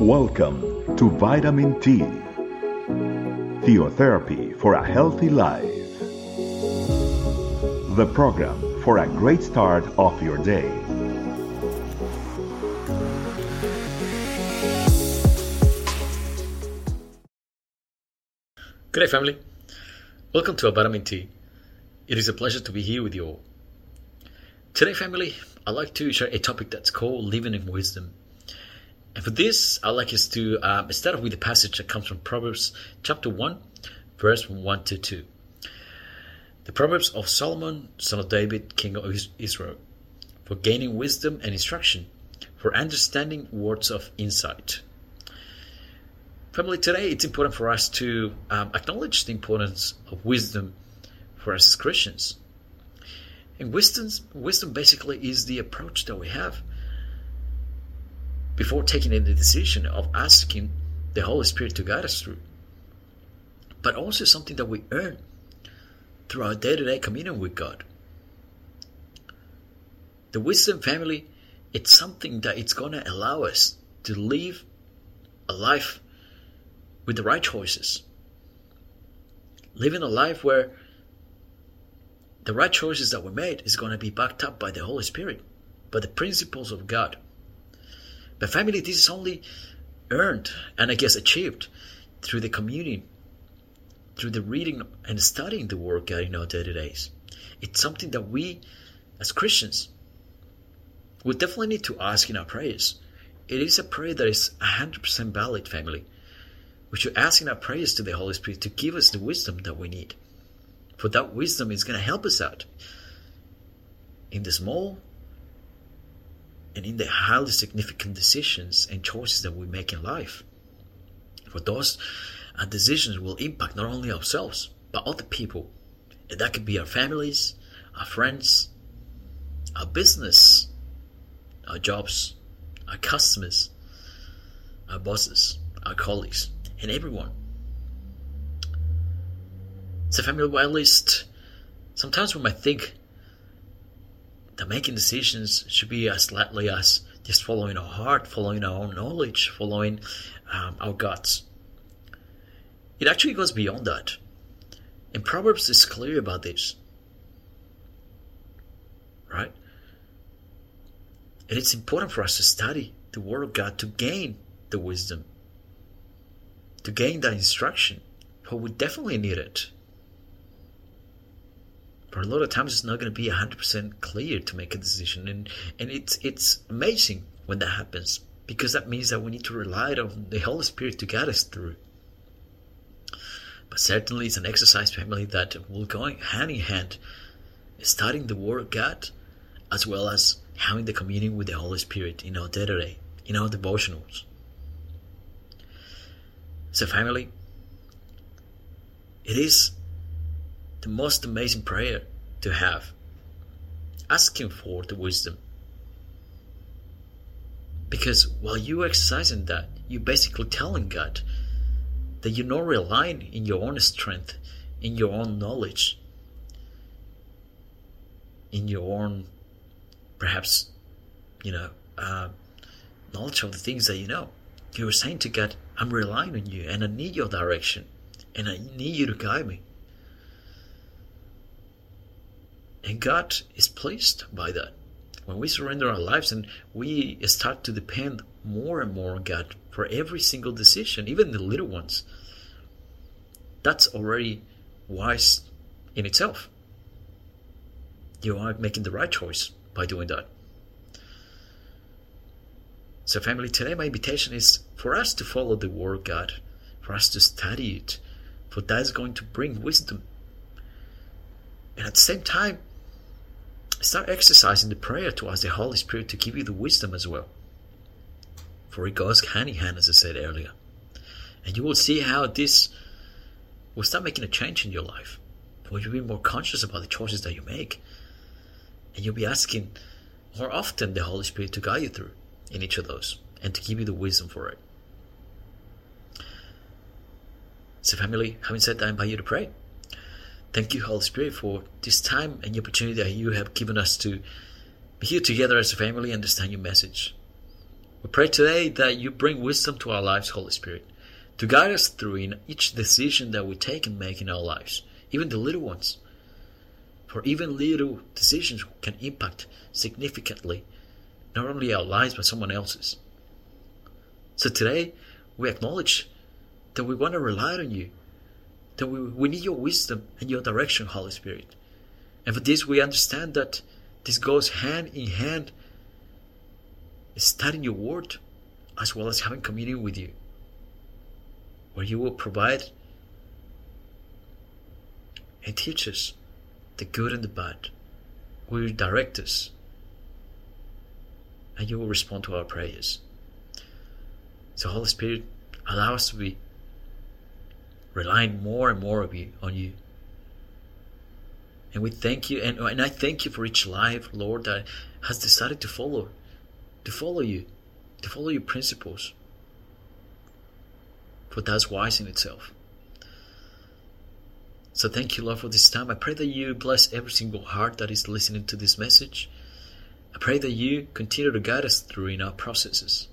Welcome to Vitamin T, Theotherapy for a Healthy Life. The program for a great start of your day. Good day, family. Welcome to Vitamin T. It is a pleasure to be here with you all. Today, family, I'd like to share a topic that's called living in wisdom. And for this, I'd like us to um, start off with a passage that comes from Proverbs chapter 1, verse 1 to 2. The Proverbs of Solomon, son of David, king of Israel, for gaining wisdom and instruction, for understanding words of insight. Family, today it's important for us to um, acknowledge the importance of wisdom for us as Christians. And wisdom, wisdom basically is the approach that we have before taking any decision of asking the Holy Spirit to guide us through. But also something that we earn through our day to day communion with God. The wisdom family, it's something that it's going to allow us to live a life with the right choices. Living a life where the right choices that we made is going to be backed up by the Holy Spirit, by the principles of God. But family, this is only earned and I guess achieved through the communion, through the reading and studying the Word God in our daily days. It's something that we, as Christians, we definitely need to ask in our prayers. It is a prayer that is 100% valid, family. We should ask in our prayers to the Holy Spirit to give us the wisdom that we need. For that wisdom is going to help us out in the small and in the highly significant decisions and choices that we make in life. For those uh, decisions will impact not only ourselves, but other people. And that could be our families, our friends, our business, our jobs, our customers, our bosses, our colleagues, and everyone. So, family, at least sometimes we might think that making decisions should be as lightly as just following our heart, following our own knowledge, following um, our guts. It actually goes beyond that. And Proverbs is clear about this. Right? And it's important for us to study the Word of God to gain the wisdom, to gain that instruction. For we definitely need it. But a lot of times it's not going to be 100% clear to make a decision. And, and it's, it's amazing when that happens because that means that we need to rely on the Holy Spirit to guide us through. But certainly it's an exercise family that will go hand in hand, studying the Word of God as well as having the communion with the Holy Spirit in our day to day, in our devotionals. So, family, it is the most amazing prayer to have. Asking for the wisdom. Because while you're exercising that, you're basically telling God that you're not relying in your own strength, in your own knowledge, in your own, perhaps, you know, uh, knowledge of the things that you know. You're saying to God, I'm relying on you and I need your direction and I need you to guide me. And God is pleased by that. When we surrender our lives and we start to depend more and more on God for every single decision, even the little ones, that's already wise in itself. You are making the right choice by doing that. So, family, today my invitation is for us to follow the Word of God, for us to study it, for that is going to bring wisdom. And at the same time, start exercising the prayer to ask the Holy Spirit to give you the wisdom as well. For it goes hand in hand, as I said earlier. And you will see how this will start making a change in your life. When you'll be more conscious about the choices that you make. And you'll be asking more often the Holy Spirit to guide you through in each of those and to give you the wisdom for it. So, family, having said that, I invite you to pray. Thank you, Holy Spirit, for this time and the opportunity that you have given us to be here together as a family and understand your message. We pray today that you bring wisdom to our lives, Holy Spirit, to guide us through in each decision that we take and make in our lives, even the little ones. For even little decisions can impact significantly not only our lives but someone else's. So today we acknowledge that we want to rely on you, that we, we need your wisdom and your direction, Holy Spirit. And for this we understand that this goes hand in hand studying your word as well as having communion with you, where you will provide and teach us the good and the bad, will you direct us, and you will respond to our prayers. So, Holy Spirit, allow us to be relying more and more of you on you. And we thank you, and, and I thank you for each life, Lord, that has decided to follow to follow you, to follow your principles. For that's wise in itself. So thank you, Lord, for this time. I pray that you bless every single heart that is listening to this message. I pray that you continue to guide us through in our processes.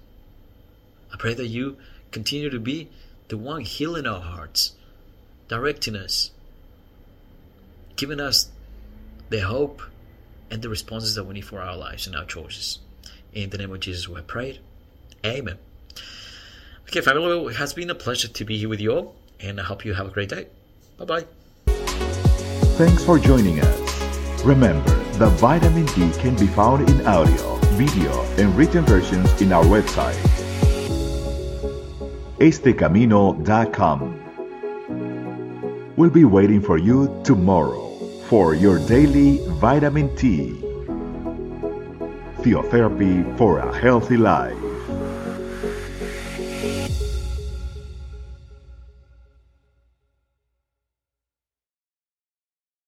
I pray that you continue to be the one healing our hearts, directing us, giving us the hope and the responses that we need for our lives and our choices. In the name of Jesus, we pray. Amen. Okay, family, it has been a pleasure to be here with you all, and I hope you have a great day. Bye bye. Thanks for joining us. Remember, the vitamin T can be found in audio, video, and written versions in our website, estecamino.com. We'll be waiting for you tomorrow for your daily vitamin T. Theotherapy for a healthy life.